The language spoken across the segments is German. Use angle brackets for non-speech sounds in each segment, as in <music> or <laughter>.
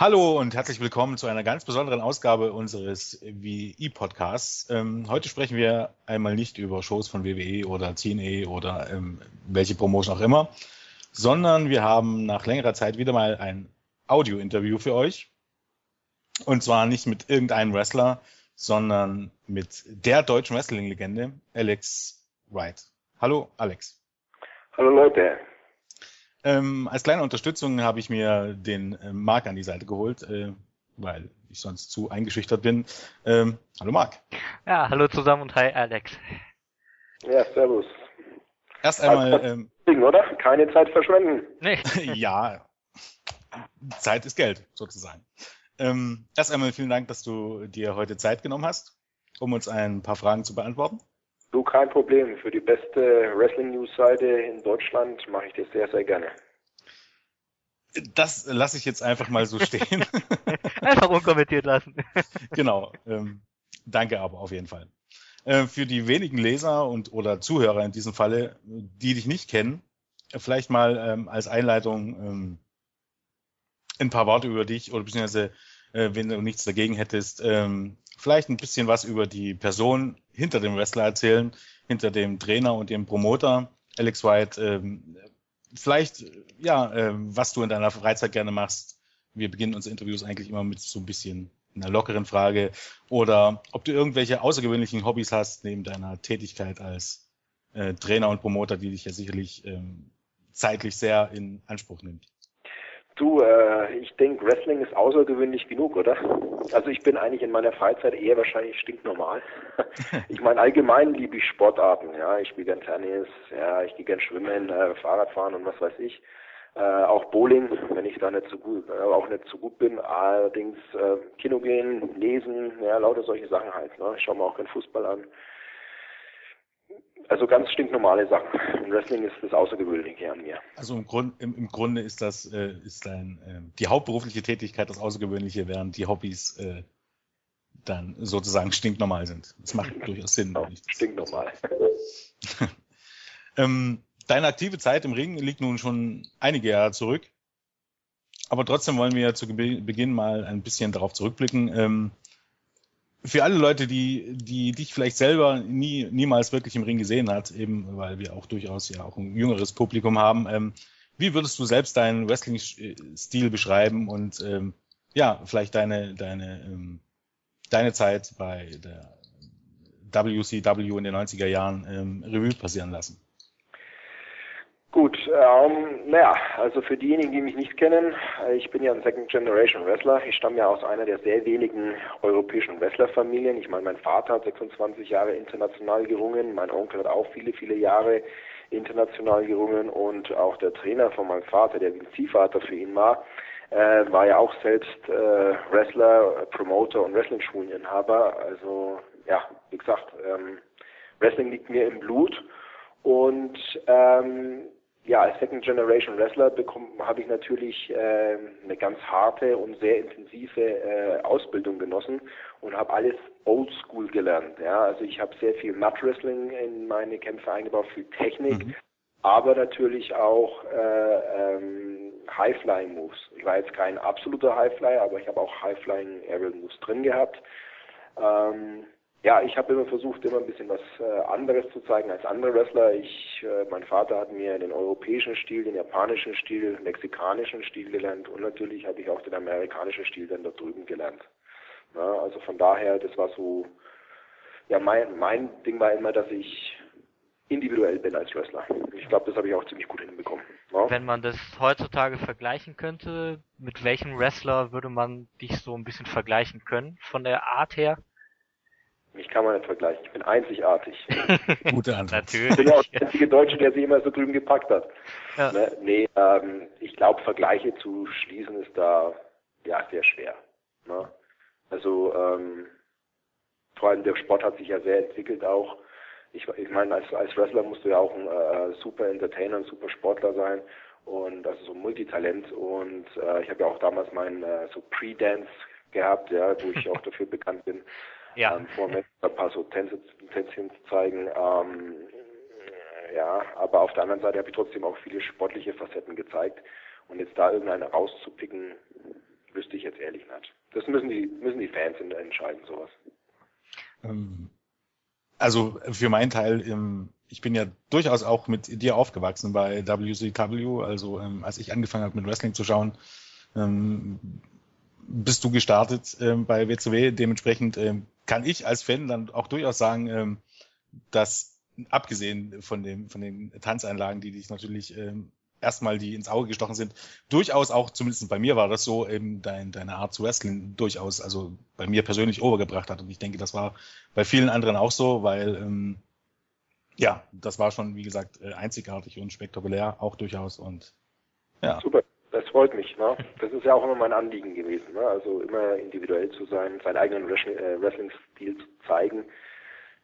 Hallo und herzlich willkommen zu einer ganz besonderen Ausgabe unseres WI-Podcasts. Ähm, heute sprechen wir einmal nicht über Shows von WWE oder TNA oder ähm, welche Promotion auch immer, sondern wir haben nach längerer Zeit wieder mal ein Audio-Interview für euch. Und zwar nicht mit irgendeinem Wrestler, sondern mit der deutschen Wrestling-Legende, Alex Wright. Hallo, Alex. Hallo Leute. Ähm, als kleine Unterstützung habe ich mir den äh, Marc an die Seite geholt, äh, weil ich sonst zu eingeschüchtert bin. Ähm, hallo Marc. Ja, hallo zusammen und hi Alex. Ja, servus. Erst einmal. Also, ähm, oder? Keine Zeit verschwenden. Nee. <laughs> <laughs> ja, Zeit ist Geld, sozusagen. Ähm, erst einmal vielen Dank, dass du dir heute Zeit genommen hast, um uns ein paar Fragen zu beantworten. Du, kein Problem. Für die beste Wrestling-News-Seite in Deutschland mache ich das sehr, sehr gerne. Das lasse ich jetzt einfach mal so <laughs> stehen. <laughs> einfach unkommentiert lassen. <laughs> genau. Ähm, danke aber auf jeden Fall. Äh, für die wenigen Leser und oder Zuhörer in diesem Falle, die dich nicht kennen, vielleicht mal ähm, als Einleitung ähm, ein paar Worte über dich oder beziehungsweise, äh, wenn du nichts dagegen hättest, ähm, vielleicht ein bisschen was über die Person hinter dem Wrestler erzählen, hinter dem Trainer und dem Promoter. Alex White, ähm, vielleicht, ja, äh, was du in deiner Freizeit gerne machst. Wir beginnen unsere Interviews eigentlich immer mit so ein bisschen einer lockeren Frage. Oder ob du irgendwelche außergewöhnlichen Hobbys hast, neben deiner Tätigkeit als äh, Trainer und Promoter, die dich ja sicherlich ähm, zeitlich sehr in Anspruch nimmt. Du, äh, ich denke, Wrestling ist außergewöhnlich genug, oder? Also ich bin eigentlich in meiner Freizeit eher wahrscheinlich stinknormal. <laughs> ich meine, allgemein liebe ich Sportarten, ja. Ich spiele gern Tennis, ja, ich gehe gern schwimmen, äh, Fahrradfahren und was weiß ich. Äh, auch Bowling, wenn ich da nicht so gut, äh, auch nicht so gut bin. Allerdings äh, Kino gehen, lesen, ja, lauter solche Sachen halt. Ne? Ich schaue mir auch keinen Fußball an. Also ganz stinknormale Sachen. Im Wrestling ist das Außergewöhnliche an mir. Also im, Grund, im, im Grunde ist das äh, ist dein, äh, die hauptberufliche Tätigkeit das Außergewöhnliche, während die Hobbys äh, dann sozusagen stinknormal sind. Das macht <laughs> durchaus Sinn. Genau, stinknormal. <laughs> ähm, deine aktive Zeit im Ring liegt nun schon einige Jahre zurück. Aber trotzdem wollen wir zu Beginn mal ein bisschen darauf zurückblicken. Ähm, für alle Leute, die, die dich vielleicht selber nie, niemals wirklich im Ring gesehen hat, eben weil wir auch durchaus ja auch ein jüngeres Publikum haben, ähm, wie würdest du selbst deinen Wrestling-Stil beschreiben und ähm, ja, vielleicht deine, deine, ähm, deine Zeit bei der WCW in den 90er Jahren ähm, Revue passieren lassen? Gut, ähm, naja, also für diejenigen, die mich nicht kennen, äh, ich bin ja ein Second Generation Wrestler. Ich stamme ja aus einer der sehr wenigen europäischen Wrestlerfamilien. Ich meine, mein Vater hat 26 Jahre international gerungen, mein Onkel hat auch viele, viele Jahre international gerungen und auch der Trainer von meinem Vater, der Ziehvater für ihn war, äh, war ja auch selbst äh, Wrestler, Promoter und Wrestling-Schuleninhaber. Also ja, wie gesagt, ähm, Wrestling liegt mir im Blut. Und ähm, ja, als Second Generation Wrestler habe ich natürlich äh, eine ganz harte und sehr intensive äh, Ausbildung genossen und habe alles Old School gelernt. Ja, also ich habe sehr viel Mat Wrestling in meine Kämpfe eingebaut, viel Technik, mhm. aber natürlich auch äh, ähm, High Flying Moves. Ich war jetzt kein absoluter High Flyer, aber ich habe auch High Flying Aerial Moves drin gehabt. Ähm, ja, ich habe immer versucht, immer ein bisschen was äh, anderes zu zeigen als andere Wrestler. Ich, äh, mein Vater hat mir den europäischen Stil, den japanischen Stil, den mexikanischen Stil gelernt und natürlich habe ich auch den amerikanischen Stil dann da drüben gelernt. Ja, also von daher, das war so, ja, mein, mein Ding war immer, dass ich individuell bin als Wrestler. Ich glaube, das habe ich auch ziemlich gut hinbekommen. Ja. Wenn man das heutzutage vergleichen könnte, mit welchem Wrestler würde man dich so ein bisschen vergleichen können von der Art her? Mich kann man nicht vergleichen. Ich bin einzigartig. <laughs> Gute Antwort. Natürlich. Ich bin ja auch der einzige Deutsche, der sie immer so drüben gepackt hat. Ja. Ne? Nee, ähm, ich glaube, Vergleiche zu schließen ist da ja sehr schwer. Ne? Also ähm, vor allem der Sport hat sich ja sehr entwickelt auch. Ich, ich meine, als, als Wrestler musst du ja auch ein äh, super Entertainer, ein super Sportler sein und also so ein Multitalent. Und äh, ich habe ja auch damals meinen äh, so Pre-Dance gehabt, ja, wo ich auch dafür bekannt bin, ja. ähm, vor ein paar so Tänzchen zu zeigen. Ähm, ja, aber auf der anderen Seite habe ich trotzdem auch viele sportliche Facetten gezeigt. Und jetzt da irgendeine rauszupicken, wüsste ich jetzt ehrlich nicht. Das müssen die, müssen die Fans entscheiden, sowas. Ähm, also für meinen Teil, ähm, ich bin ja durchaus auch mit dir aufgewachsen bei WCW. Also als ich angefangen habe mit Wrestling zu schauen, bist du gestartet bei WCW. Dementsprechend kann ich als Fan dann auch durchaus sagen, dass abgesehen von dem von den Tanzeinlagen, die dich natürlich erstmal die ins Auge gestochen sind, durchaus auch, zumindest bei mir war das so, eben dein, deine Art zu wrestling durchaus, also bei mir persönlich overgebracht hat. Und ich denke, das war bei vielen anderen auch so, weil ähm, ja, das war schon, wie gesagt, äh, einzigartig und spektakulär, auch durchaus. Und ja. Super, freut mich. Ne? Das ist ja auch immer mein Anliegen gewesen. Ne? Also immer individuell zu sein, seinen eigenen äh, Wrestling-Stil zu zeigen.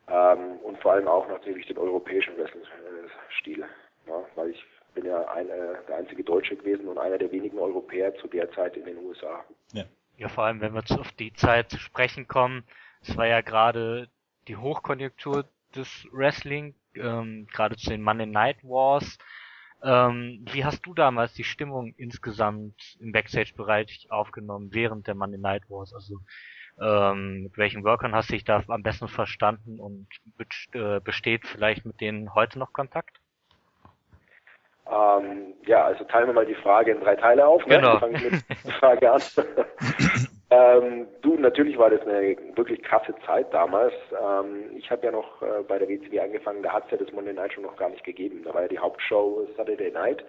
Ähm, und vor allem auch natürlich den europäischen Wrestling-Stil. Ne? Weil ich bin ja ein, äh, der einzige Deutsche gewesen und einer der wenigen Europäer zu der Zeit in den USA. Ja, ja vor allem, wenn wir auf die Zeit zu sprechen kommen, es war ja gerade die Hochkonjunktur des Wrestling, ähm, gerade zu den Monday Night Wars. Ähm, wie hast du damals die Stimmung insgesamt im Backstage-Bereich aufgenommen während der Monday Night Wars? Also ähm, mit welchen Workern hast du dich da am besten verstanden und äh, besteht vielleicht mit denen heute noch Kontakt? Ähm, ja, also teilen wir mal die Frage in drei Teile auf. Ne? Genau. Fangen mit der Frage an. <laughs> ähm, du, natürlich war das eine wirklich krasse Zeit damals. Ähm, ich habe ja noch äh, bei der WCW angefangen, da hat es ja das Monday Night schon noch gar nicht gegeben. Da war ja die Hauptshow Saturday Night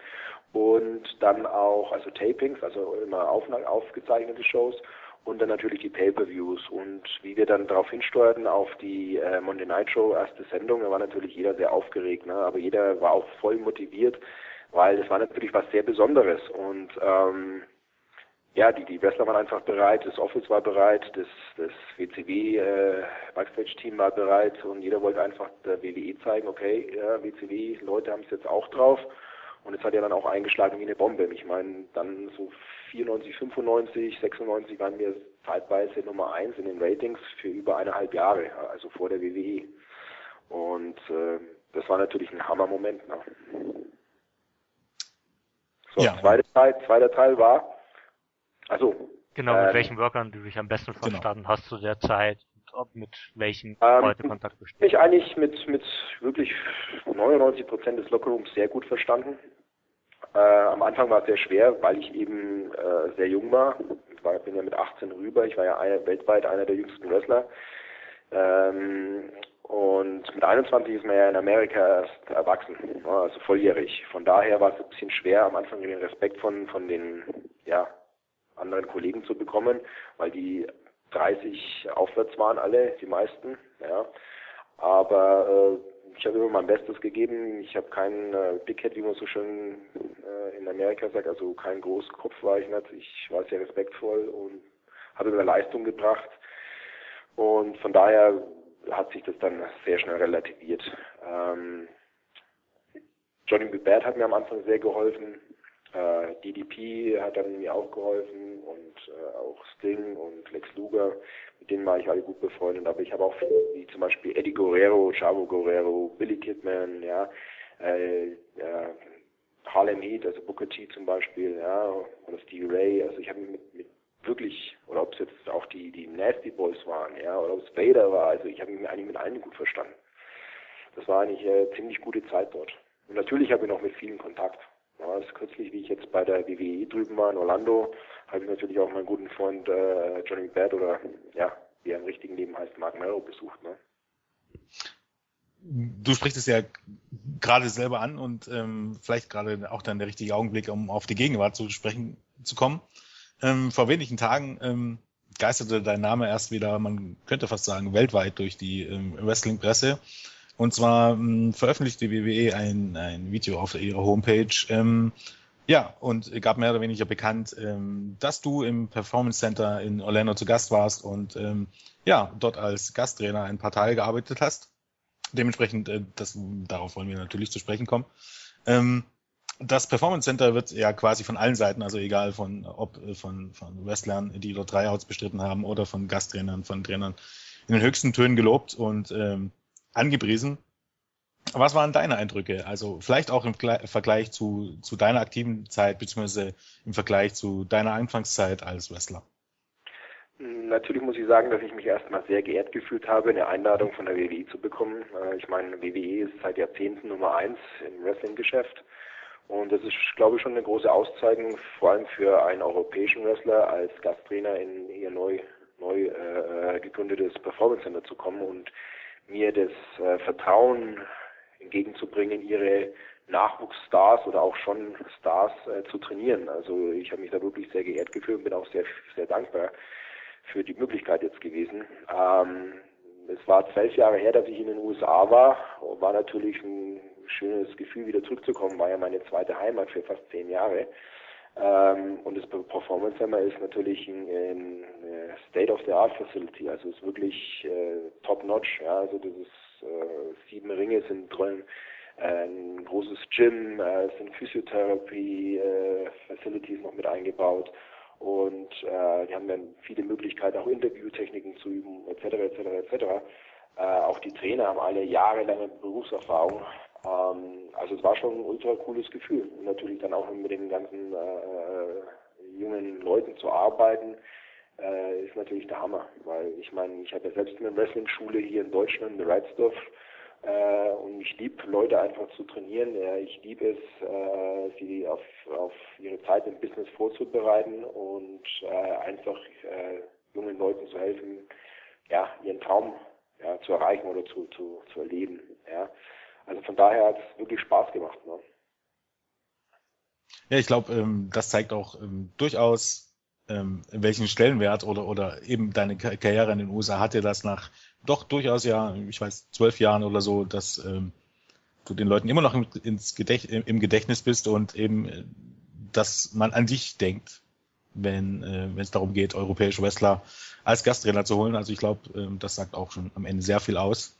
und dann auch also Tapings, also immer auf, aufgezeichnete Shows und dann natürlich die Pay-per-Views und wie wir dann darauf hinsteuerten auf die äh, Monday Night Show erste Sendung, da war natürlich jeder sehr aufgeregt, ne? aber jeder war auch voll motiviert, weil es war natürlich was sehr Besonderes und ähm, ja, die, die Wrestler waren einfach bereit, das Office war bereit, das, das WCW äh, Backstage-Team war bereit und jeder wollte einfach der WWE zeigen, okay, ja, WCW, Leute haben es jetzt auch drauf und es hat ja dann auch eingeschlagen wie eine Bombe. Ich meine, dann so 94, 95, 96 waren wir zeitweise Nummer eins in den Ratings für über eineinhalb Jahre, also vor der WWE. Und äh, das war natürlich ein Hammermoment. Ne? So, ja. zweiter Teil, zweiter Teil war, also Genau, mit ähm, welchen Workern du dich am besten genau. verstanden genau. hast zu der Zeit ob mit welchen ähm, heute Kontakt besteht? Ich eigentlich mit, mit wirklich 99 Prozent des Lockerrooms sehr gut verstanden. Äh, am Anfang war es sehr schwer, weil ich eben äh, sehr jung war. Ich war, bin ja mit 18 rüber. Ich war ja einer, weltweit einer der jüngsten Wrestler. Ähm, und mit 21 ist man ja in Amerika erst erwachsen, also volljährig. Von daher war es ein bisschen schwer, am Anfang den Respekt von, von den ja, anderen Kollegen zu bekommen, weil die 30 aufwärts waren alle, die meisten. Ja. Aber äh, ich habe immer mein Bestes gegeben. Ich habe keinen äh, Big Head, wie man so schön äh, in Amerika sagt, also kein Großkopf war ich nicht. Ich war sehr respektvoll und habe immer Leistung gebracht. Und von daher hat sich das dann sehr schnell relativiert. Ähm, Johnny B. Bad hat mir am Anfang sehr geholfen. Äh, DDP hat dann mir auch geholfen und äh, auch Sting und Lex Luger, mit denen war ich alle gut befreundet. Aber ich habe auch viele, wie zum Beispiel Eddie Guerrero, Chavo Guerrero, Billy Kidman, ja, äh, äh, Harlem Heat, also Booker T zum Beispiel, ja, oder Stevie Ray. Also ich habe mit, mit wirklich, oder ob es jetzt auch die, die Nasty Boys waren, ja, oder ob es Vader war, also ich habe mich eigentlich mit allen gut verstanden. Das war eigentlich eine ziemlich gute Zeit dort. Und natürlich habe ich noch mit vielen Kontakt. Das ist kürzlich, wie ich jetzt bei der WWE drüben war in Orlando, habe ich natürlich auch meinen guten Freund äh, Johnny Bad oder ja, wie er im richtigen Leben heißt, Mark Merrow besucht. Ne? Du sprichst es ja gerade selber an und ähm, vielleicht gerade auch dann der richtige Augenblick, um auf die Gegenwart zu sprechen zu kommen. Ähm, vor wenigen Tagen ähm, geisterte dein Name erst wieder, man könnte fast sagen, weltweit durch die ähm, Wrestling-Presse. Und zwar ähm, veröffentlicht die WWE ein, ein Video auf ihrer Homepage. Ähm, ja, und gab mehr oder weniger bekannt, ähm, dass du im Performance Center in Orlando zu Gast warst und ähm, ja, dort als Gasttrainer ein paar Tage gearbeitet hast. Dementsprechend, äh, das, darauf wollen wir natürlich zu sprechen kommen. Ähm, das Performance Center wird ja quasi von allen Seiten, also egal von ob äh, von, von Wrestlern, die dort Tryouts bestritten haben oder von Gasttrainern, von Trainern in den höchsten Tönen gelobt und ähm, angepriesen. Was waren deine Eindrücke? Also vielleicht auch im Vergleich zu, zu deiner aktiven Zeit, beziehungsweise im Vergleich zu deiner Anfangszeit als Wrestler? Natürlich muss ich sagen, dass ich mich erstmal sehr geehrt gefühlt habe, eine Einladung von der WWE zu bekommen. Äh, ich meine, WWE ist seit Jahrzehnten Nummer eins im Wrestling-Geschäft. Und das ist, glaube ich, schon eine große Auszeichnung, vor allem für einen europäischen Wrestler als Gasttrainer in ihr neu, neu äh, gegründetes Performance Center zu kommen und mir das äh, Vertrauen entgegenzubringen, ihre Nachwuchsstars oder auch schon Stars äh, zu trainieren. Also ich habe mich da wirklich sehr geehrt gefühlt und bin auch sehr, sehr dankbar für die Möglichkeit jetzt gewesen. Ähm, es war zwölf Jahre her, dass ich in den USA war. War natürlich ein schönes Gefühl, wieder zurückzukommen. War ja meine zweite Heimat für fast zehn Jahre. Ähm, und das Performance Center ist natürlich ein, ein State of the Art Facility. Also ist wirklich äh, top notch. Ja, also das ist äh, sieben Ringe sind drin, äh, ein großes Gym, äh, sind Physiotherapie äh, noch mit eingebaut und äh, die haben dann viele Möglichkeiten, auch Interviewtechniken zu üben, etc., etc., etc. Äh, auch die Trainer haben alle jahrelange Berufserfahrung. Ähm, also es war schon ein ultra cooles Gefühl. Und natürlich dann auch mit den ganzen äh, jungen Leuten zu arbeiten, äh, ist natürlich der Hammer. Weil ich meine, ich habe ja selbst eine Wrestling-Schule hier in Deutschland, in Reitsdorf, äh, und ich liebe Leute einfach zu trainieren. Ja, ich liebe es, äh, sie auf, auf ihre Zeit im Business vorzubereiten und äh, einfach äh, jungen Leuten zu helfen, ja, ihren Traum ja, zu erreichen oder zu, zu, zu erleben. Ja. Also von daher hat es wirklich Spaß gemacht. Ne? Ja, ich glaube, ähm, das zeigt auch ähm, durchaus, ähm, welchen Stellenwert oder, oder eben deine Karriere in den USA hatte das nach doch durchaus ja, ich weiß, zwölf Jahren oder so, dass ähm, du den Leuten immer noch im, ins Gedächt, im Gedächtnis bist und eben, äh, dass man an dich denkt, wenn äh, es darum geht, europäische Wrestler als Gasttrainer zu holen. Also ich glaube, ähm, das sagt auch schon am Ende sehr viel aus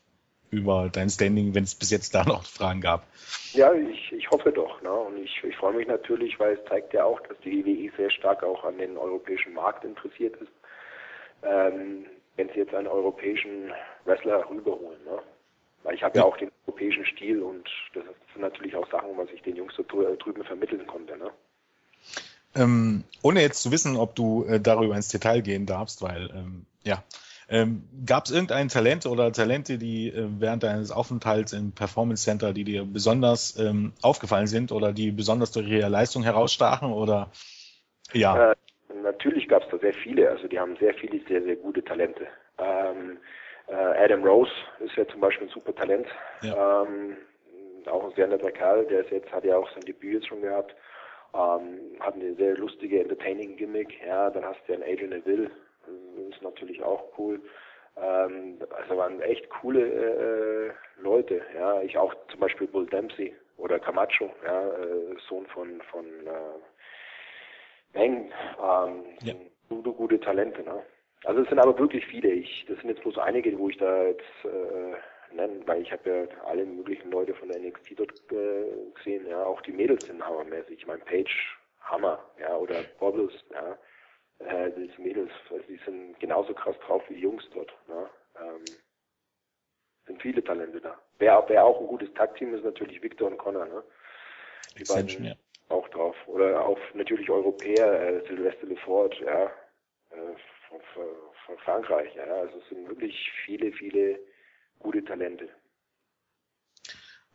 über dein Standing, wenn es bis jetzt da <laughs> noch Fragen gab. Ja, ich, ich hoffe doch. Ne? Und ich, ich freue mich natürlich, weil es zeigt ja auch, dass die WWE sehr stark auch an den europäischen Markt interessiert ist. Ähm, wenn sie jetzt einen europäischen Wrestler rüberholen. Ne? Weil ich habe ja. ja. auch den europäischen Stil und das sind natürlich auch Sachen, was ich den Jungs so drüben vermitteln konnte. Ne? Ähm, ohne jetzt zu wissen, ob du äh, darüber ins Detail gehen darfst, weil ähm, ja, ähm, Gab es irgendein Talent oder Talente, die äh, während deines Aufenthalts im Performance Center, die dir besonders ähm, aufgefallen sind oder die besonders durch ihre Leistung herausstachen oder ja? Äh, natürlich gab es da sehr viele, also die haben sehr viele sehr, sehr gute Talente. Ähm, äh, Adam Rose ist ja zum Beispiel ein super Talent. Ja. Ähm, auch ein sehr netter Kerl, der ist jetzt, hat ja auch sein Debüt jetzt schon gehabt. Ähm, hat eine sehr lustige, entertaining Gimmick. Ja, dann hast du ja einen Adrian Neville, ist natürlich auch cool. Ähm, also waren echt coole äh, Leute. Ja, ich auch zum Beispiel Bull Dempsey oder Camacho, ja, äh, Sohn von von äh, Meng, ähm, ja. gute, gute Talente. Ne? Also es sind aber wirklich viele. Ich, das sind jetzt bloß einige, wo ich da jetzt äh, nennen, weil ich habe ja alle möglichen Leute von der NXT dort äh, gesehen. Ja, auch die Mädels sind hammermäßig. Ich meine Page Hammer, ja, oder Bobbles, ja. Äh, die Mädels, also die sind genauso krass drauf wie die Jungs dort. Ne? Ähm, sind viele Talente da. Wer, wer auch ein gutes Tag-Team ist, natürlich Victor und Connor. Ne? Die beiden, ja auch drauf. Oder auch natürlich Europäer, äh, Sylvester Lefort, ja, äh, von, von Frankreich, ja. Also es sind wirklich viele, viele gute Talente.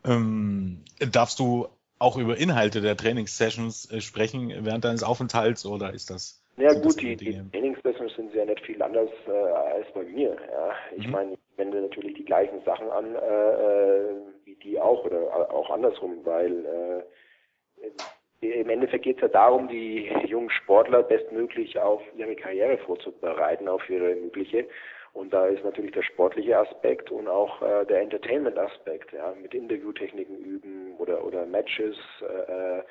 Ähm, darfst du auch über Inhalte der Trainingssessions äh, sprechen während deines Aufenthalts oder ist das? Ja gut, die, die Trainingssessions sind ja nicht viel anders äh, als bei mir. Ja. Ich mhm. meine, ich wende natürlich die gleichen Sachen an äh, äh wie die auch oder auch andersrum, weil äh, im Endeffekt geht es ja darum, die jungen Sportler bestmöglich auf ihre Karriere vorzubereiten, auf ihre mögliche. Und da ist natürlich der sportliche Aspekt und auch äh, der Entertainment-Aspekt, ja, mit Interviewtechniken üben oder oder Matches äh, äh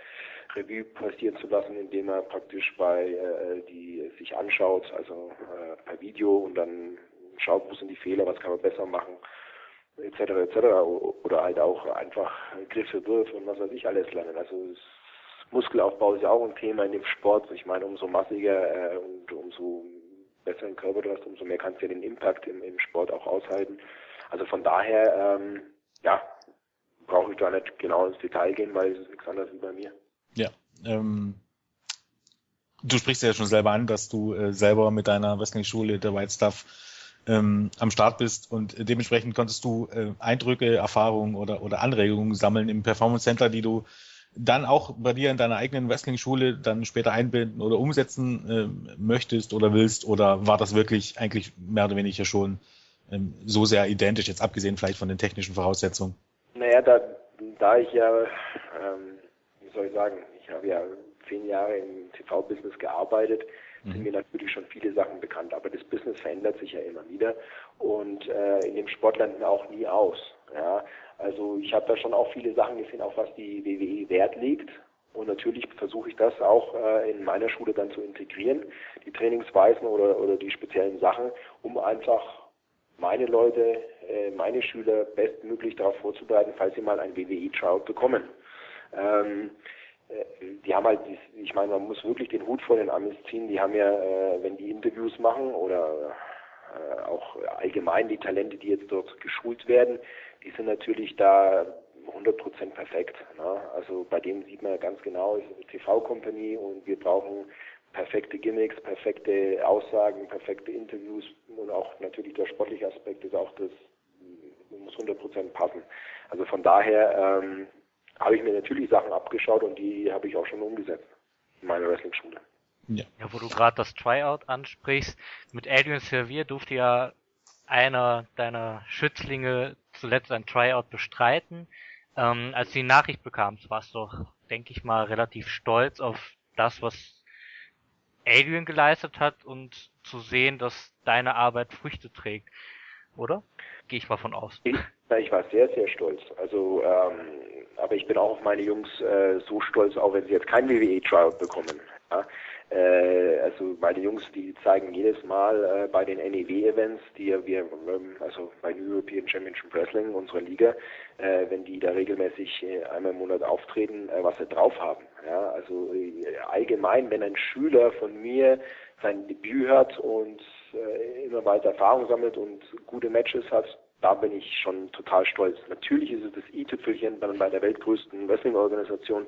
Revue passieren zu lassen, indem man praktisch bei äh, die sich anschaut, also äh, per Video und dann schaut, wo sind die Fehler, was kann man besser machen, etc. etc. Oder halt auch einfach Griffe, Würfe und was weiß ich alles lernen. Also Muskelaufbau ist ja auch ein Thema in dem Sport. Ich meine, umso massiger äh, und umso besseren Körper du hast, umso mehr kannst du ja den Impact im, im Sport auch aushalten. Also von daher, ähm, ja, brauche ich da nicht genau ins Detail gehen, weil es ist nichts anderes wie bei mir. Ja. Ähm, du sprichst ja schon selber an, dass du äh, selber mit deiner Wrestling-Schule, der White Stuff, ähm, am Start bist und dementsprechend konntest du äh, Eindrücke, Erfahrungen oder, oder Anregungen sammeln im Performance Center, die du dann auch bei dir in deiner eigenen Wrestling-Schule dann später einbinden oder umsetzen äh, möchtest oder willst oder war das wirklich eigentlich mehr oder weniger schon ähm, so sehr identisch, jetzt abgesehen vielleicht von den technischen Voraussetzungen? Naja, da, da ich ja, ähm, wie soll ich sagen, ich habe ja zehn Jahre im TV-Business gearbeitet, mhm. sind mir natürlich schon viele Sachen bekannt, aber das Business verändert sich ja immer wieder und äh, in dem Sport man auch nie aus. Ja, also ich habe da schon auch viele Sachen gesehen, auf was die WWE Wert legt. Und natürlich versuche ich das auch äh, in meiner Schule dann zu integrieren, die Trainingsweisen oder, oder die speziellen Sachen, um einfach meine Leute, äh, meine Schüler bestmöglich darauf vorzubereiten, falls sie mal ein WWE-Tryout bekommen. Ähm, äh, die haben halt, ich meine, man muss wirklich den Hut vor den Amis ziehen. Die haben ja, äh, wenn die Interviews machen oder äh, auch allgemein die Talente, die jetzt dort geschult werden, die sind natürlich da 100% perfekt. Ne? Also bei dem sieht man ganz genau, es ist eine TV-Company und wir brauchen perfekte Gimmicks, perfekte Aussagen, perfekte Interviews und auch natürlich der sportliche Aspekt ist auch das, muss 100% passen. Also von daher ähm, habe ich mir natürlich Sachen abgeschaut und die habe ich auch schon umgesetzt in meiner Wrestling-Schule. Ja. ja, wo du gerade das Tryout ansprichst, mit Adrian Servier durfte ja einer deiner Schützlinge zuletzt ein Tryout bestreiten. Ähm, als du die Nachricht bekamst, warst du doch, denke ich mal, relativ stolz auf das, was Adrian geleistet hat und zu sehen, dass deine Arbeit Früchte trägt, oder? Gehe ich mal von aus. Ich, war sehr, sehr stolz. Also, ähm, aber ich bin auch auf meine Jungs äh, so stolz, auch wenn sie jetzt kein WWE-Tryout bekommen. Ja? Äh, also meine Jungs, die zeigen jedes Mal äh, bei den NEW-Events, die wir, ähm, also bei European Championship Wrestling, unserer Liga, äh, wenn die da regelmäßig äh, einmal im Monat auftreten, äh, was sie drauf haben. Ja, also allgemein, wenn ein Schüler von mir sein Debüt hat und immer weiter Erfahrung sammelt und gute Matches hat, da bin ich schon total stolz. Natürlich ist es das i-Tüpfelchen bei der weltgrößten Wrestling-Organisation,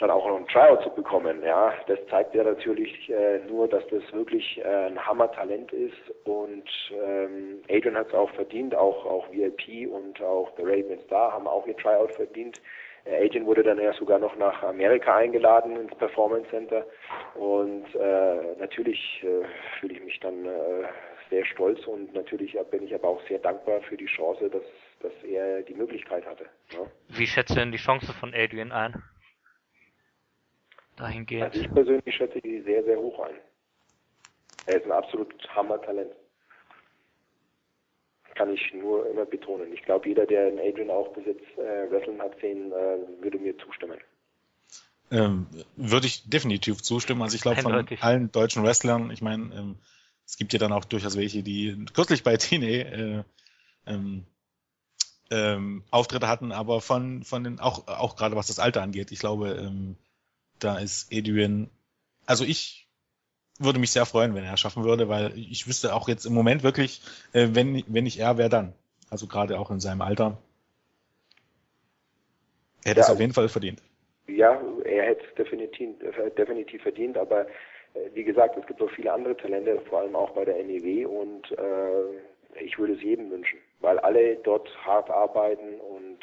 dann auch noch ein Tryout zu bekommen. Ja, das zeigt ja natürlich äh, nur, dass das wirklich äh, ein Hammer-Talent ist und ähm, Adrian hat es auch verdient, auch auch VIP und auch The Raven Star haben auch ihr Tryout verdient. Äh, Adrian wurde dann ja sogar noch nach Amerika eingeladen ins Performance Center und äh, natürlich äh, fühle ich mich dann äh, sehr stolz und natürlich bin ich aber auch sehr dankbar für die Chance, dass dass er die Möglichkeit hatte. Ja. Wie schätzt du denn die Chance von Adrian ein? dahingehend? Also ich persönlich schätze die sehr, sehr hoch ein. Er ist ein absolut Hammer-Talent. Kann ich nur immer betonen. Ich glaube, jeder, der in Adrian auch bis jetzt äh, Wrestling hat sehen, äh, würde mir zustimmen. Ähm, würde ich definitiv zustimmen. Also ich glaube von allen deutschen Wrestlern, ich meine, ähm, es gibt ja dann auch durchaus welche, die kürzlich bei <laughs> TNA äh, ähm, ähm, Auftritte hatten, aber von von den auch auch gerade was das Alter angeht, ich glaube, ähm, da ist Adrian, also ich würde mich sehr freuen, wenn er es schaffen würde, weil ich wüsste auch jetzt im Moment wirklich, äh, wenn, wenn nicht er, wer dann? Also gerade auch in seinem Alter. Er hätte ja, es auf jeden Fall verdient. Ja, er hätte es definitiv, definitiv verdient, aber äh, wie gesagt, es gibt noch viele andere Talente, vor allem auch bei der NEW und äh, ich würde es jedem wünschen, weil alle dort hart arbeiten und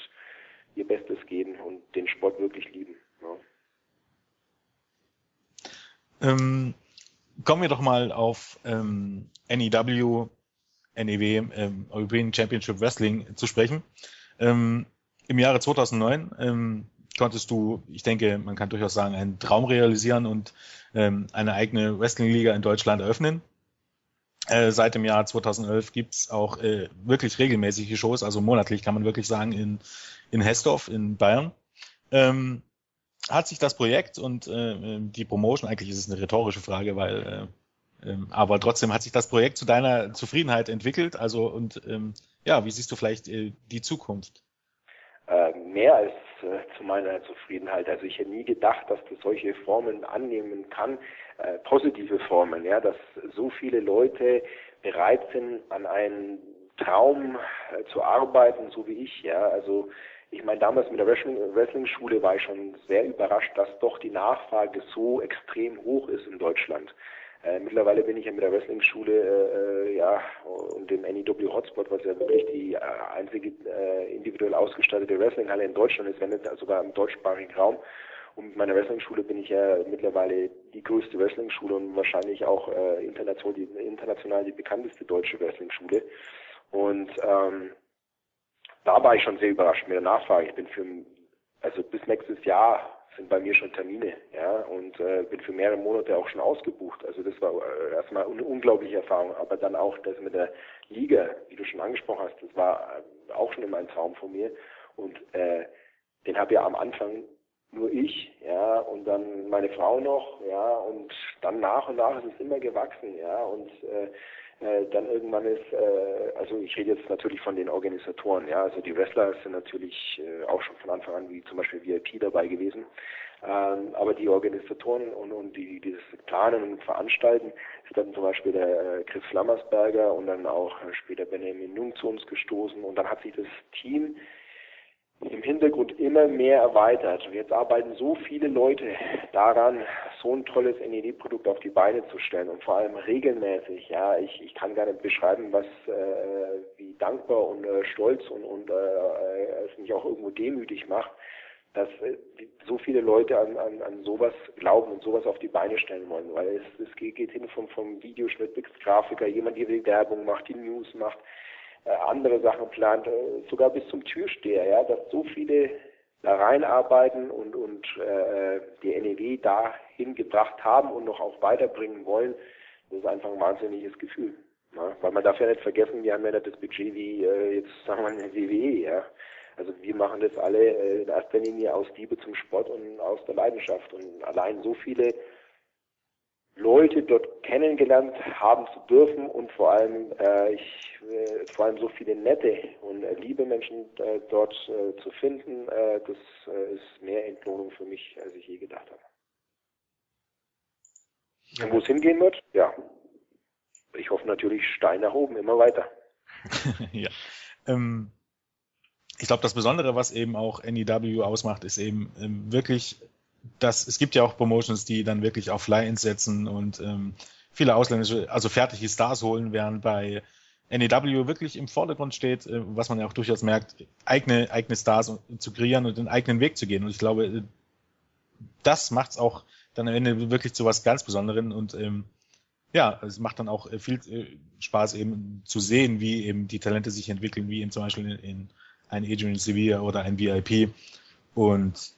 ihr Bestes geben und den Sport wirklich lieben. Ja. Ähm, kommen wir doch mal auf ähm, NEW, NEW, ähm, European Championship Wrestling zu sprechen. Ähm, Im Jahre 2009 ähm, konntest du, ich denke, man kann durchaus sagen, einen Traum realisieren und ähm, eine eigene Wrestling-Liga in Deutschland eröffnen. Äh, seit dem Jahr 2011 gibt's auch äh, wirklich regelmäßige Shows, also monatlich kann man wirklich sagen, in, in Hessdorf in Bayern. Ähm, hat sich das Projekt und äh, die Promotion, eigentlich ist es eine rhetorische Frage, weil äh, äh, aber trotzdem hat sich das Projekt zu deiner Zufriedenheit entwickelt. Also und ähm, ja, wie siehst du vielleicht äh, die Zukunft? Äh, mehr als äh, zu meiner Zufriedenheit. Also ich hätte nie gedacht, dass das solche Formen annehmen kann, äh, positive Formen, ja, dass so viele Leute bereit sind, an einen Traum äh, zu arbeiten, so wie ich, ja. Also ich meine, damals mit der Wrestling-Schule war ich schon sehr überrascht, dass doch die Nachfrage so extrem hoch ist in Deutschland. Äh, mittlerweile bin ich ja mit der Wrestling-Schule äh, äh ja, und dem NEW Hotspot, was ja wirklich die äh, einzige äh, individuell ausgestattete Wrestlinghalle in Deutschland ist, wenn nicht sogar im deutschsprachigen Raum. Und mit meiner Wrestling-Schule bin ich ja mittlerweile die größte Wrestling-Schule und wahrscheinlich auch äh, international, die, international die bekannteste deutsche Wrestling-Schule. Und ähm, da war ich schon sehr überrascht mit der Nachfrage. Ich bin für, also bis nächstes Jahr sind bei mir schon Termine, ja, und äh, bin für mehrere Monate auch schon ausgebucht. Also das war äh, erstmal eine unglaubliche Erfahrung, aber dann auch das mit der Liga, wie du schon angesprochen hast, das war äh, auch schon immer ein Traum von mir und äh, den habe ja am Anfang nur ich, ja, und dann meine Frau noch, ja, und dann nach und nach ist es immer gewachsen, ja, und äh, dann irgendwann ist, äh, also ich rede jetzt natürlich von den Organisatoren, ja, also die Wrestler sind natürlich äh, auch schon von Anfang an wie zum Beispiel VIP dabei gewesen, ähm, aber die Organisatoren und, und die, die das planen und veranstalten, ist dann zum Beispiel der äh, Chris Flammersberger und dann auch äh, später Benjamin Jung zu uns gestoßen und dann hat sich das Team im Hintergrund immer mehr erweitert. Und jetzt arbeiten so viele Leute daran, so ein tolles NED-Produkt auf die Beine zu stellen und vor allem regelmäßig. Ja, ich, ich kann gar nicht beschreiben, was äh, wie dankbar und äh, stolz und, und äh, äh es mich auch irgendwo demütig macht, dass äh, so viele Leute an, an, an sowas glauben und sowas auf die Beine stellen wollen, weil es, es geht, hin vom, vom Videoschnitt bis Grafiker, jemand, der die Werbung macht, die News macht, andere Sachen plant, äh, sogar bis zum Türsteher, ja, dass so viele da reinarbeiten und, und äh, die NEW dahin gebracht haben und noch auch weiterbringen wollen, das ist einfach ein wahnsinniges Gefühl. Ja? Weil man darf ja nicht vergessen, wir haben ja nicht das Budget wie äh, jetzt sagen wir eine WWE, ja. Also wir machen das alle äh, in erster Linie aus Liebe zum Sport und aus der Leidenschaft. Und allein so viele Leute dort kennengelernt haben zu dürfen und vor allem äh, ich äh, vor allem so viele nette und äh, liebe Menschen äh, dort äh, zu finden, äh, das ist mehr Entlohnung für mich, als ich je gedacht habe. Und wo es hingehen wird, ja. Ich hoffe natürlich Stein nach oben, immer weiter. <laughs> ja. Ähm, ich glaube, das Besondere, was eben auch NEW ausmacht, ist eben ähm, wirklich das, es gibt ja auch Promotions, die dann wirklich auf Fly-Ins setzen und ähm, viele ausländische, also fertige Stars holen, während bei NEW wirklich im Vordergrund steht, äh, was man ja auch durchaus merkt, eigene, eigene Stars zu kreieren und den eigenen Weg zu gehen. Und ich glaube, äh, das macht es auch dann am Ende wirklich zu was ganz Besonderen und ähm, ja, es macht dann auch äh, viel äh, Spaß eben zu sehen, wie eben die Talente sich entwickeln, wie eben zum Beispiel in, in ein Adrian Sevilla oder ein VIP. Und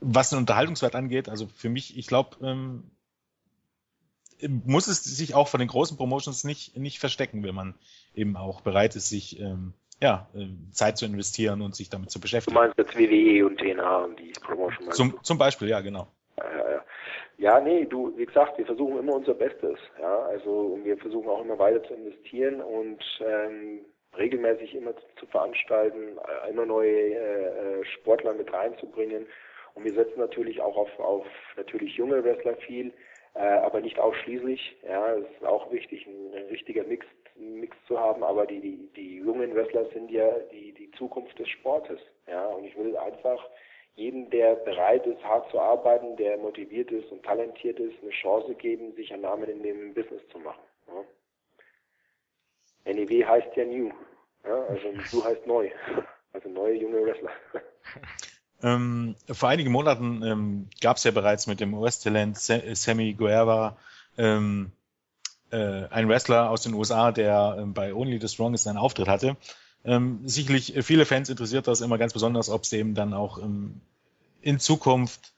was den Unterhaltungswert angeht, also für mich, ich glaube, ähm, muss es sich auch von den großen Promotions nicht, nicht verstecken, wenn man eben auch bereit ist, sich ähm, ja, ähm, Zeit zu investieren und sich damit zu beschäftigen. Du meinst jetzt WWE und TNA und die Promotion? Zum, zum Beispiel, ja, genau. Ja, nee, du, wie gesagt, wir versuchen immer unser Bestes, ja, also wir versuchen auch immer weiter zu investieren und ähm, regelmäßig immer zu, zu veranstalten, immer neue äh, äh, Sportler mit reinzubringen und wir setzen natürlich auch auf, auf natürlich junge Wrestler viel, äh, aber nicht ausschließlich. Ja, es ist auch wichtig, ein, ein richtiger Mix, Mix zu haben, aber die, die, die jungen Wrestler sind ja die, die Zukunft des Sportes. Ja, und ich will einfach jedem, der bereit ist, hart zu arbeiten, der motiviert ist und talentiert ist, eine Chance geben, sich einen Namen in dem Business zu machen. Ja. NEW heißt ja New. Ja, also <laughs> New heißt neu. Also neue junge Wrestler. <laughs> Ähm, vor einigen Monaten ähm, gab es ja bereits mit dem US-Talent Sammy Guerra ähm, äh, ein Wrestler aus den USA, der ähm, bei Only the Strongest einen Auftritt hatte. Ähm, sicherlich äh, viele Fans interessiert das immer ganz besonders, ob es eben dann auch ähm, in Zukunft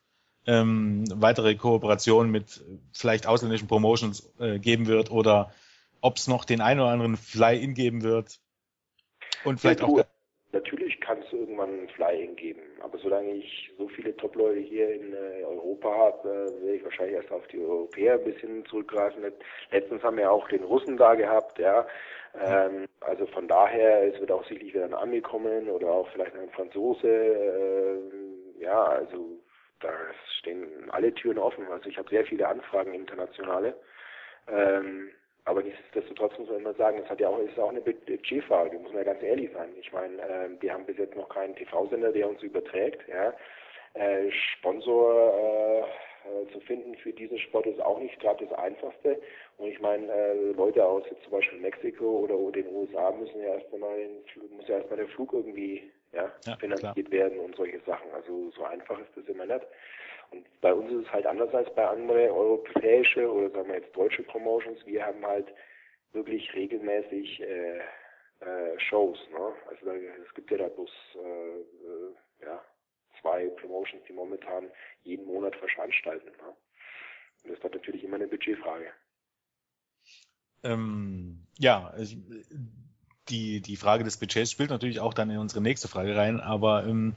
ähm, weitere Kooperationen mit vielleicht ausländischen Promotions äh, geben wird oder ob es noch den einen oder anderen Fly-In geben wird. Und vielleicht ja, auch. Natürlich kann es irgendwann ein Fly-In geben. Aber solange ich so viele Top-Leute hier in äh, Europa habe, äh, werde ich wahrscheinlich erst auf die Europäer ein bisschen zurückgreifen. Letztens haben wir auch den Russen da gehabt, ja. Ähm, also von daher, es wird auch sicherlich wieder ein Ami kommen oder auch vielleicht ein Franzose. Äh, ja, also da stehen alle Türen offen. Also ich habe sehr viele Anfragen internationale. Ähm, Aber nichtsdestotrotz muss man immer sagen, es hat ja auch, ist auch eine Budgetfrage, muss man ja ganz ehrlich sein. Ich meine, äh, wir haben bis jetzt noch keinen TV-Sender, der uns überträgt. Ja. Äh, Sponsor äh, äh, zu finden für diesen Sport ist auch nicht gerade das Einfachste. Und ich meine, äh, Leute aus jetzt zum Beispiel Mexiko oder den USA müssen ja erst einmal den, muss ja erstmal der Flug irgendwie ja, ja finanziert klar. werden und solche Sachen. Also so einfach ist das immer nicht. Und bei uns ist es halt anders als bei anderen europäische oder sagen wir jetzt deutsche Promotions. Wir haben halt wirklich regelmäßig äh, äh, Shows. Ne? Also da, es gibt ja da bloß äh, äh, ja, zwei Promotions, die momentan jeden Monat veranstalten. Ne? Und das ist dann natürlich immer eine Budgetfrage. Ähm, ja, ich, die, die Frage des Budgets spielt natürlich auch dann in unsere nächste Frage rein, aber ähm,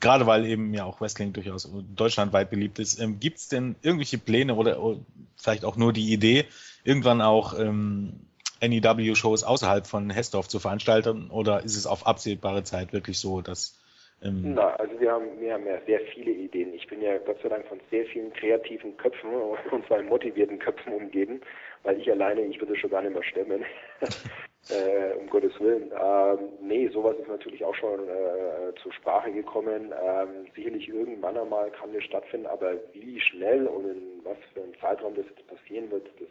gerade weil eben ja auch Wrestling durchaus deutschlandweit beliebt ist, ähm, gibt es denn irgendwelche Pläne oder, oder, vielleicht auch nur die Idee, irgendwann auch ähm, NEW-Shows außerhalb von Hessdorf zu veranstalten? Oder ist es auf absehbare Zeit wirklich so, dass ähm Na, also wir haben, wir haben ja sehr viele Ideen. Ich bin ja Gott sei Dank von sehr vielen kreativen Köpfen <laughs> und allem motivierten Köpfen umgeben, weil ich alleine, ich würde schon gar nicht mehr stemmen. <laughs> äh, um Gottes Willen. Ähm, nee, sowas ist natürlich auch schon äh, zur Sprache gekommen. Ähm, sicherlich irgendwann einmal kann das stattfinden, aber wie schnell und in was für einem Zeitraum das jetzt passieren wird, das,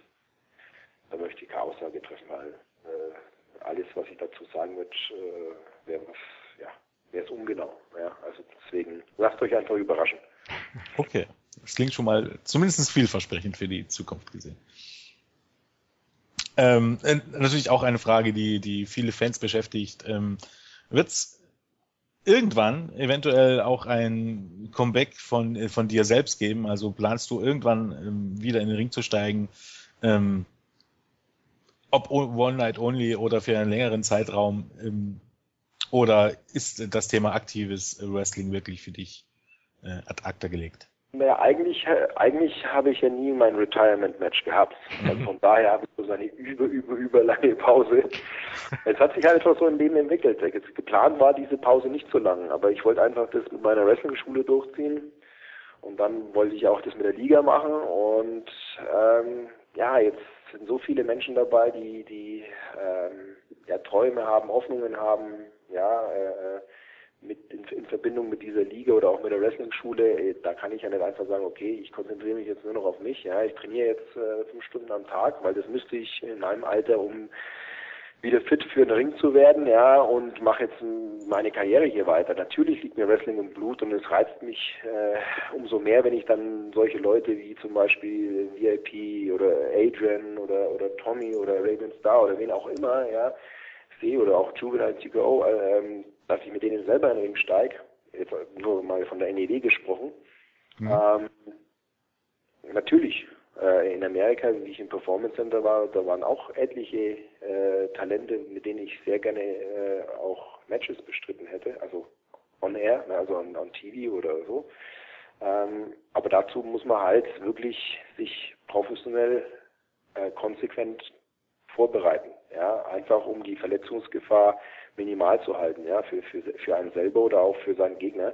da möchte ich keine Aussage treffen, weil äh, alles, was ich dazu sagen würde, äh, wäre ja, wäre es ungenau. Ja, also deswegen lasst euch einfach überraschen. Okay, das klingt schon mal zumindest vielversprechend für die Zukunft gesehen. Ähm, äh, natürlich auch eine Frage, die, die viele Fans beschäftigt. Ähm, Wird es irgendwann eventuell auch ein Comeback von, äh, von dir selbst geben? Also planst du irgendwann ähm, wieder in den Ring zu steigen? Ähm, ob One Night Only oder für einen längeren Zeitraum? Ähm, oder ist das Thema aktives Wrestling wirklich für dich äh, ad acta gelegt? Naja, eigentlich, eigentlich habe ich ja nie mein Retirement-Match gehabt. Also von <laughs> daher habe ich so eine über, über, über lange Pause. Es hat sich halt etwas so im Leben entwickelt. Jetzt geplant war diese Pause nicht so lang, aber ich wollte einfach das mit meiner Wrestling-Schule durchziehen. Und dann wollte ich auch das mit der Liga machen. Und ähm, ja, jetzt sind so viele Menschen dabei, die, die ähm, ja, Träume haben, Hoffnungen haben, ja, äh, äh mit in, in, Verbindung mit dieser Liga oder auch mit der Wrestling-Schule, äh, da kann ich ja nicht einfach sagen, okay, ich konzentriere mich jetzt nur noch auf mich. Ja, ich trainiere jetzt äh, fünf Stunden am Tag, weil das müsste ich in einem Alter, um wieder fit für den Ring zu werden, ja, und mache jetzt meine Karriere hier weiter. Natürlich liegt mir Wrestling im Blut und es reizt mich äh, umso mehr, wenn ich dann solche Leute wie zum Beispiel VIP oder Adrian oder oder Tommy oder Raven Star oder wen auch immer, ja, oder auch Juvenile TKO, äh, dass ich mit denen selber in den Ring steige, jetzt nur mal von der NED gesprochen. Mhm. Ähm, natürlich, äh, in Amerika, wie ich im Performance Center war, da waren auch etliche äh, Talente, mit denen ich sehr gerne äh, auch Matches bestritten hätte, also on air, ne, also on, on TV oder so. Ähm, aber dazu muss man halt wirklich sich professionell äh, konsequent vorbereiten, ja, einfach um die Verletzungsgefahr minimal zu halten, ja, für, für, für einen selber oder auch für seinen Gegner.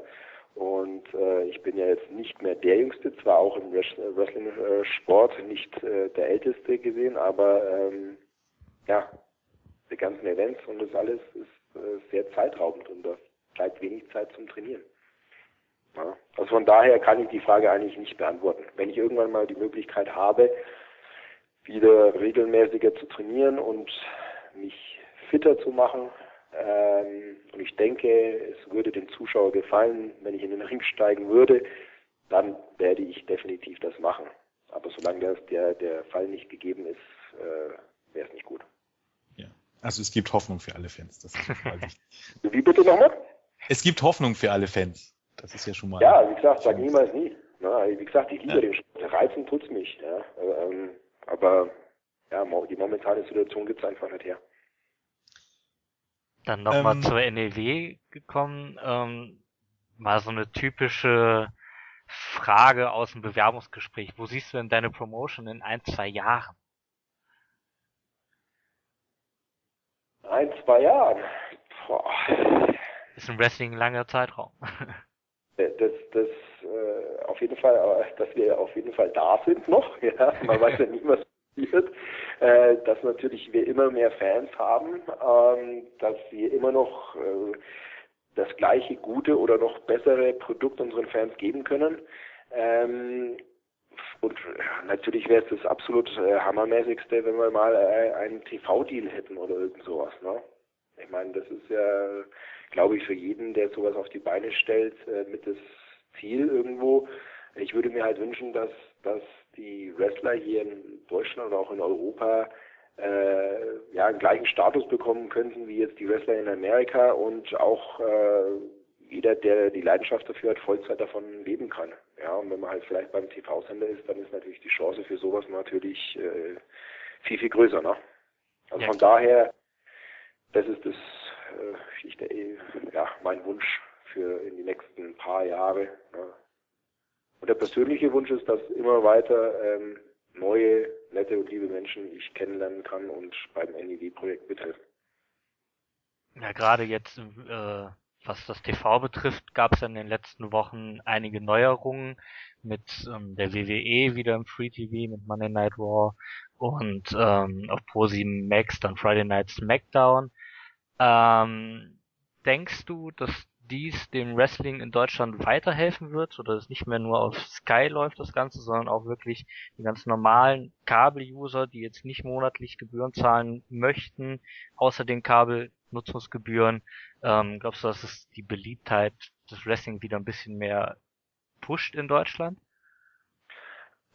Und äh, ich bin ja jetzt nicht mehr der Jüngste, zwar auch im Wrestling-Sport nicht äh, der Älteste gesehen, aber ähm, ja, die ganzen Events und das alles ist äh, sehr zeitraubend und da bleibt wenig Zeit zum Trainieren. Ja, also von daher kann ich die Frage eigentlich nicht beantworten. Wenn ich irgendwann mal die Möglichkeit habe, wieder regelmäßiger zu trainieren und mich fitter zu machen, ähm, und ich denke, es würde dem Zuschauer gefallen, wenn ich in den Ring steigen würde, dann werde ich definitiv das machen. Aber solange das der, der Fall nicht gegeben ist, äh, wäre es nicht gut. Ja. Also es gibt Hoffnung für alle Fans. Das ist <laughs> Wie bitte nochmal? Es gibt Hoffnung für alle Fans. Das ist ja schon mal. Ja, wie gesagt, sag niemals nie. Na, wie gesagt, ich liebe ja. den Sport. Reizen tut's mich. Ja. Ähm, aber ja, die momentane Situation gibt's einfach nicht her. Dann nochmal ähm, zur NEW gekommen, ähm, mal so eine typische Frage aus dem Bewerbungsgespräch. Wo siehst du denn deine Promotion in ein, zwei Jahren? Ein, zwei Jahren? Boah. Ist im Wrestling ein langer Zeitraum. Äh, das, das äh, auf jeden Fall, <laughs> dass wir auf jeden Fall da sind noch. <laughs> Ja, man weiß ja nie, was äh, dass natürlich wir immer mehr Fans haben, ähm, dass wir immer noch äh, das gleiche gute oder noch bessere Produkt unseren Fans geben können. Ähm, und natürlich wäre es das absolut äh, hammermäßigste, wenn wir mal äh, einen TV-Deal hätten oder irgend sowas. Ne? Ich meine, das ist ja, glaube ich, für jeden, der sowas auf die Beine stellt, äh, mit das Ziel irgendwo. Ich würde mir halt wünschen, dass, dass die Wrestler hier in Deutschland oder auch in Europa äh, ja einen gleichen Status bekommen könnten wie jetzt die Wrestler in Amerika und auch äh, jeder, der die Leidenschaft dafür hat, Vollzeit davon leben kann. Ja, und wenn man halt vielleicht beim TV-Sender ist, dann ist natürlich die Chance für sowas natürlich äh, viel, viel größer. Ne? Also ja, von daher, das ist das, äh, ich, äh, ja, mein Wunsch für in die nächsten paar Jahre. Ne? Und der persönliche Wunsch ist, dass immer weiter ähm, neue, nette und liebe Menschen ich kennenlernen kann und beim NEW-Projekt mithelfen. Ja, gerade jetzt, äh, was das TV betrifft, gab es in den letzten Wochen einige Neuerungen mit ähm, der WWE wieder im Free TV mit Monday Night Raw und ähm, auf Pro7 Max dann Friday Night SmackDown. Ähm, denkst du, dass dies dem Wrestling in Deutschland weiterhelfen wird, oder es nicht mehr nur auf Sky läuft das Ganze, sondern auch wirklich die ganz normalen Kabel-User, die jetzt nicht monatlich Gebühren zahlen möchten, außer den Kabelnutzungsgebühren. Ähm, glaubst du, dass es die Beliebtheit des Wrestling wieder ein bisschen mehr pusht in Deutschland?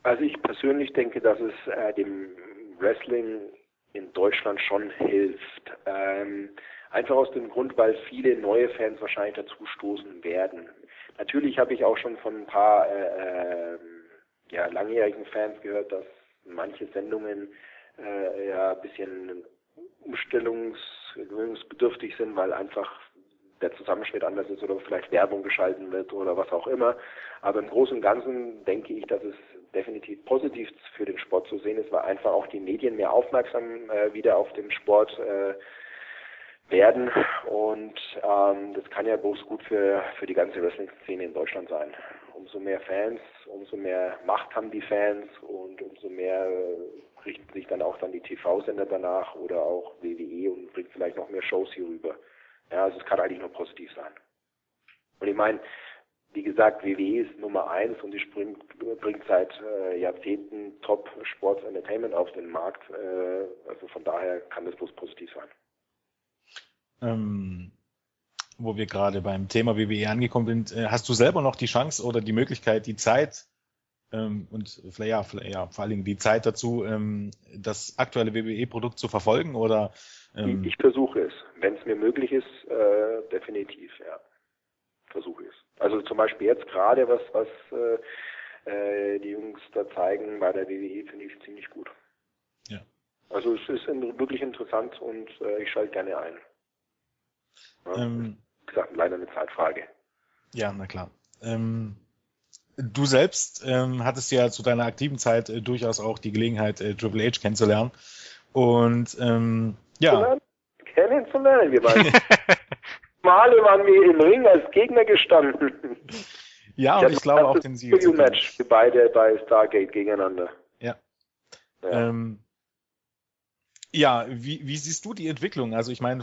Also ich persönlich denke, dass es äh, dem Wrestling in Deutschland schon hilft. Ähm, Einfach aus dem Grund, weil viele neue Fans wahrscheinlich dazu stoßen werden. Natürlich habe ich auch schon von ein paar äh, äh, ja, langjährigen Fans gehört, dass manche Sendungen äh, ja ein bisschen umstellungsbedürftig sind, weil einfach der Zusammenschnitt anders ist oder vielleicht Werbung geschalten wird oder was auch immer. Aber im Großen und Ganzen denke ich, dass es definitiv positiv für den Sport zu sehen ist, weil einfach auch die Medien mehr aufmerksam äh, wieder auf den Sport äh, werden. Und ähm, das kann ja bloß gut für, für die ganze Wrestling-Szene in Deutschland sein. Umso mehr Fans, umso mehr Macht haben die Fans und umso mehr äh, richten sich dann auch dann die TV-Sender danach oder auch WWE und bringt vielleicht noch mehr Shows hier rüber. Ja, also es kann eigentlich nur positiv sein. Und ich meine, wie gesagt, WWE ist Nummer eins und die bringt, bringt seit äh, Jahrzehnten Top Sports Entertainment auf den Markt. Äh, also von daher kann das bloß positiv sein ähm, wo wir gerade beim Thema WWE angekommen sind, äh, hast du selber noch die Chance oder die Möglichkeit, die Zeit ähm, und vielleicht, ja, vielleicht, ja, vor allen Dingen die Zeit dazu, ähm, das aktuelle WWE-Produkt zu verfolgen oder? Ähm, ich, ich versuche es, wenn es mir möglich ist, äh, definitiv, ja, versuche es. Also zum Beispiel jetzt gerade was, was äh, äh die Jungs da zeigen bei der WWE, finde ich ziemlich gut. Ja. Also es ist wirklich interessant und äh, ich schalte gerne ein. Ähm, wie gesagt, leider eine Zeitfrage. Ja, na klar. Ähm, du selbst ähm, hattest ja zu deiner aktiven Zeit äh, durchaus auch die Gelegenheit, äh, Triple H kennenzulernen. Und ähm, ja. Kennenzulernen, wir beiden. <laughs> Male waren wir im Ring als Gegner gestanden. Ja, und ich, ich glaube auch den Sieg. Match, wir beide bei Stargate gegeneinander. Ja. ja. Ähm, ja, wie, wie siehst du die Entwicklung? Also ich meine,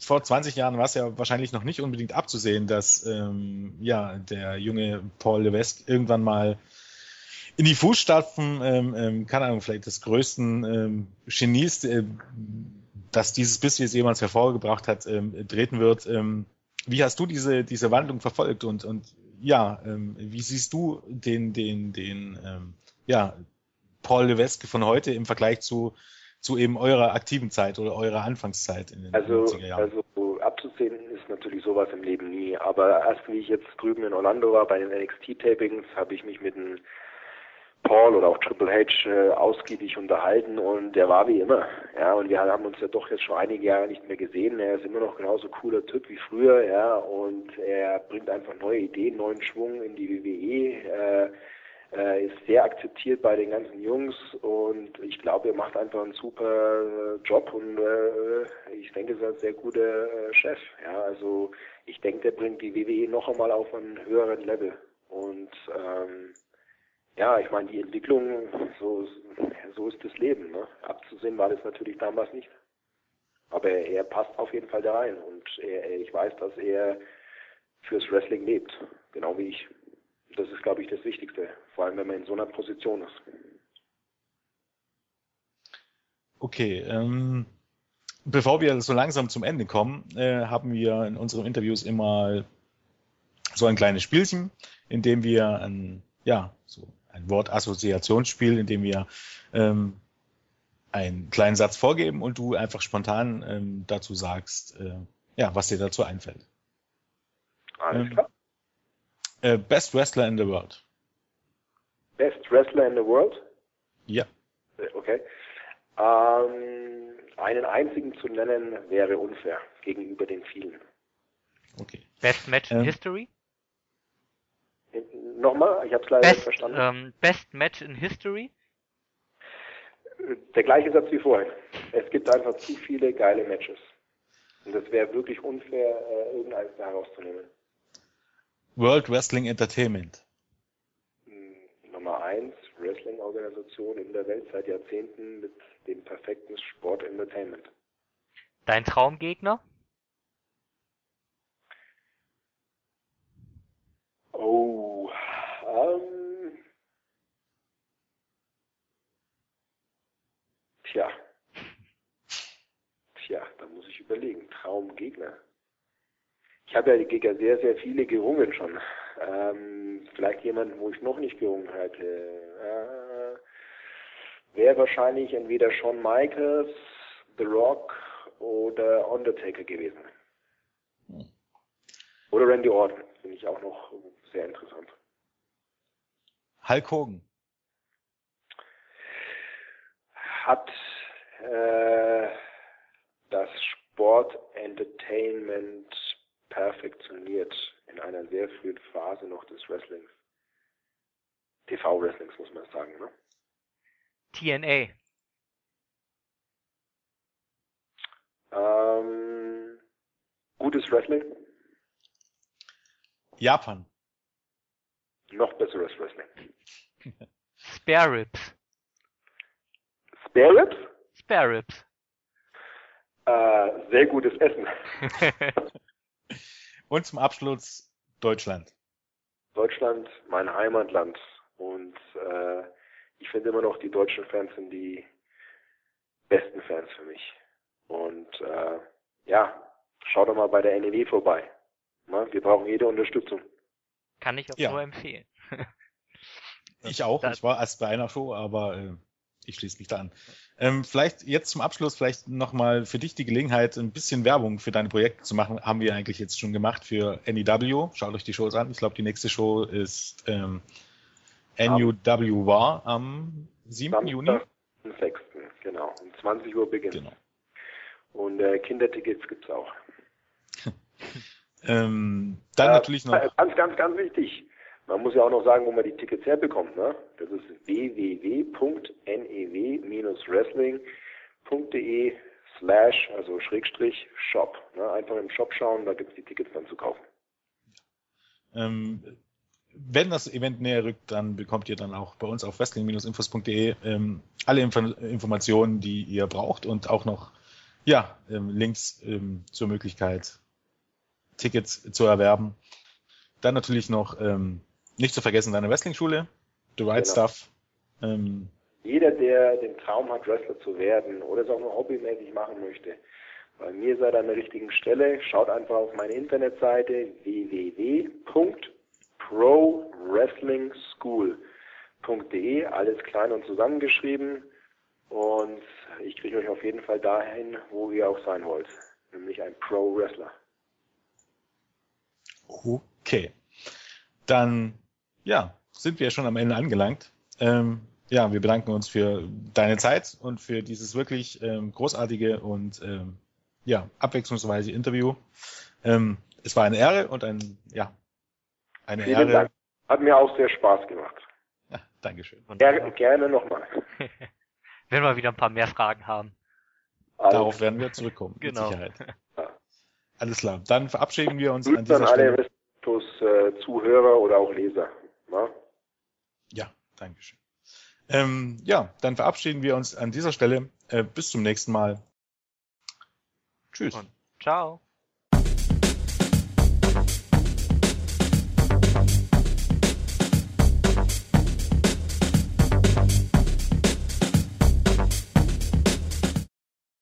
vor 20 Jahren war es ja wahrscheinlich noch nicht unbedingt abzusehen, dass ähm, ja der junge Paul Levesque irgendwann mal in die Fußstapfen, ähm, ähm, keine Ahnung, vielleicht des größten ähm, Genies, äh, das dieses Business jemals hervorgebracht hat, ähm, treten wird. Ähm, wie hast du diese diese Wandlung verfolgt und und ja, ähm, wie siehst du den den den ähm, ja Paul Levesque von heute im Vergleich zu zu eben eurer aktiven Zeit oder eurer Anfangszeit in den also, 90er Jahren? Also abzusehen ist natürlich sowas im Leben nie. Aber erst wie ich jetzt drüben in Orlando war bei den NXT-Tapings, habe ich mich mit einem Paul oder auch Triple H äh, ausgiebig unterhalten und der war wie immer. Ja, und wir haben uns ja doch jetzt schon einige Jahre nicht mehr gesehen. Er ist immer noch genauso cooler Typ wie früher, ja, und er bringt einfach neue Ideen, neuen Schwung in die WWE. Äh, äh, ist sehr akzeptiert bei den ganzen Jungs und ich glaube, er macht einfach einen super äh, Job und äh, ich denke, er ist ein sehr guter äh, Chef. Ja, also ich denke, der bringt die WWE noch einmal auf einen höheren Level und ähm, ja, ich meine, die Entwicklung, so, so ist das Leben. Ne? Abzusehen war das natürlich damals nicht. Aber er, er passt auf jeden Fall da rein und er, ich weiß, dass er fürs Wrestling lebt, genau wie ich. Das ist, glaube ich, das Wichtigste, vor allem wenn man in so einer Position ist. Okay, ähm, bevor wir so langsam zum Ende kommen, äh, haben wir in unseren Interviews immer so ein kleines Spielchen, in dem wir ein, ja, so ein Wortassoziationsspiel, in dem wir ähm, einen kleinen Satz vorgeben und du einfach spontan ähm, dazu sagst, äh, ja, was dir dazu einfällt. Alles ähm, klar. Äh, best Wrestler in the World. Best Wrestler in the World? Ja. Äh, okay. Ähm, einen einzigen zu nennen wäre unfair gegenüber den vielen. Okay. Best Match in ähm, History? Nochmal, ich habe es leider best, nicht verstanden. Ähm, best Match in History? Der gleiche Satz wie vorhin. Es gibt einfach zu viele geile Matches. Und es wäre wirklich unfair, äh, irgendeins da herauszunehmen. World Wrestling Entertainment. Nummer eins, Wrestling-Organisation in der Welt seit Jahrzehnten mit dem perfekten Sport-Entertainment. Dein Traumgegner? Oh, ähm, tja, tja, da muss ich überlegen. Traumgegner. Ich habe ja gegen sehr, sehr viele gerungen schon. Ähm, vielleicht jemanden, wo ich noch nicht gerungen hätte. Äh, Wäre wahrscheinlich entweder Shawn Michaels, The Rock oder Undertaker gewesen. Hm. Oder Randy Orton, finde ich auch noch sehr interessant. Hulk Hogan. Hat äh, das Sport Entertainment perfektioniert in einer sehr frühen Phase noch des Wrestlings. TV-Wrestlings muss man sagen, ne? TNA. Ähm, gutes Wrestling. Japan. Noch besseres Wrestling. <laughs> Spare Ribs. Spare Ribs? Spare Ribs. Äh, sehr gutes Essen. <laughs> Und zum Abschluss Deutschland. Deutschland, mein Heimatland. Und äh, ich finde immer noch, die deutschen Fans sind die besten Fans für mich. Und äh, ja, schau doch mal bei der NEW vorbei. Wir brauchen jede Unterstützung. Kann ich auch ja. nur empfehlen. ich auch. <laughs> ich war erst bei einer Show, aber äh, ich schließe mich da an. Ähm, vielleicht jetzt zum Abschluss vielleicht nochmal für dich die Gelegenheit, ein bisschen Werbung für deine Projekte zu machen. Haben wir eigentlich jetzt schon gemacht für NEW. Schaut euch die Shows an. Ich glaube, die nächste Show ist ähm, NUW war am 7. Samstag, Juni. Am 6. Genau. Um 20 Uhr beginnt. Genau. Und äh, Kindertickets gibt's auch. <laughs> ähm, dann äh, natürlich noch. Ganz, ganz, ganz wichtig. Man muss ja auch noch sagen, wo man die Tickets herbekommt. Ne? Das ist www.new-wrestling.de slash, also Schrägstrich, Shop. Ne? Einfach im Shop schauen, da gibt es die Tickets dann zu kaufen. Ähm, wenn das Event näher rückt, dann bekommt ihr dann auch bei uns auf wrestling-infos.de ähm, alle Inf Informationen, die ihr braucht und auch noch ja, ähm, Links ähm, zur Möglichkeit, Tickets zu erwerben. Dann natürlich noch ähm, nicht zu vergessen deine Wrestling-Schule, The Right genau. Stuff. Ähm, Jeder, der den Traum hat, Wrestler zu werden oder es auch nur hobbymäßig machen möchte, bei mir seid ihr an der richtigen Stelle. Schaut einfach auf meine Internetseite www.prowrestlingschool.de, alles klein und zusammengeschrieben. Und ich kriege euch auf jeden Fall dahin, wo ihr auch sein wollt, nämlich ein Pro-Wrestler. Okay. Dann ja, sind wir schon am Ende angelangt. Ähm, ja, wir bedanken uns für deine Zeit und für dieses wirklich ähm, großartige und ähm, ja, abwechslungsweise Interview. Ähm, es war eine Ehre und ein, ja, eine Vielen Ehre. Dank. Hat mir auch sehr Spaß gemacht. Ja, Dankeschön. Ger gerne nochmal. <laughs> Wenn wir wieder ein paar mehr Fragen haben. Alles. Darauf werden wir zurückkommen, genau. mit Sicherheit. <laughs> Alles klar. Dann verabschieden wir uns Grüß an dieser Stelle. Alle Restos, äh, Zuhörer oder auch Leser. Na? Ja, Dankeschön. Ähm, ja, dann verabschieden wir uns an dieser Stelle. Äh, bis zum nächsten Mal. Tschüss. Und ciao.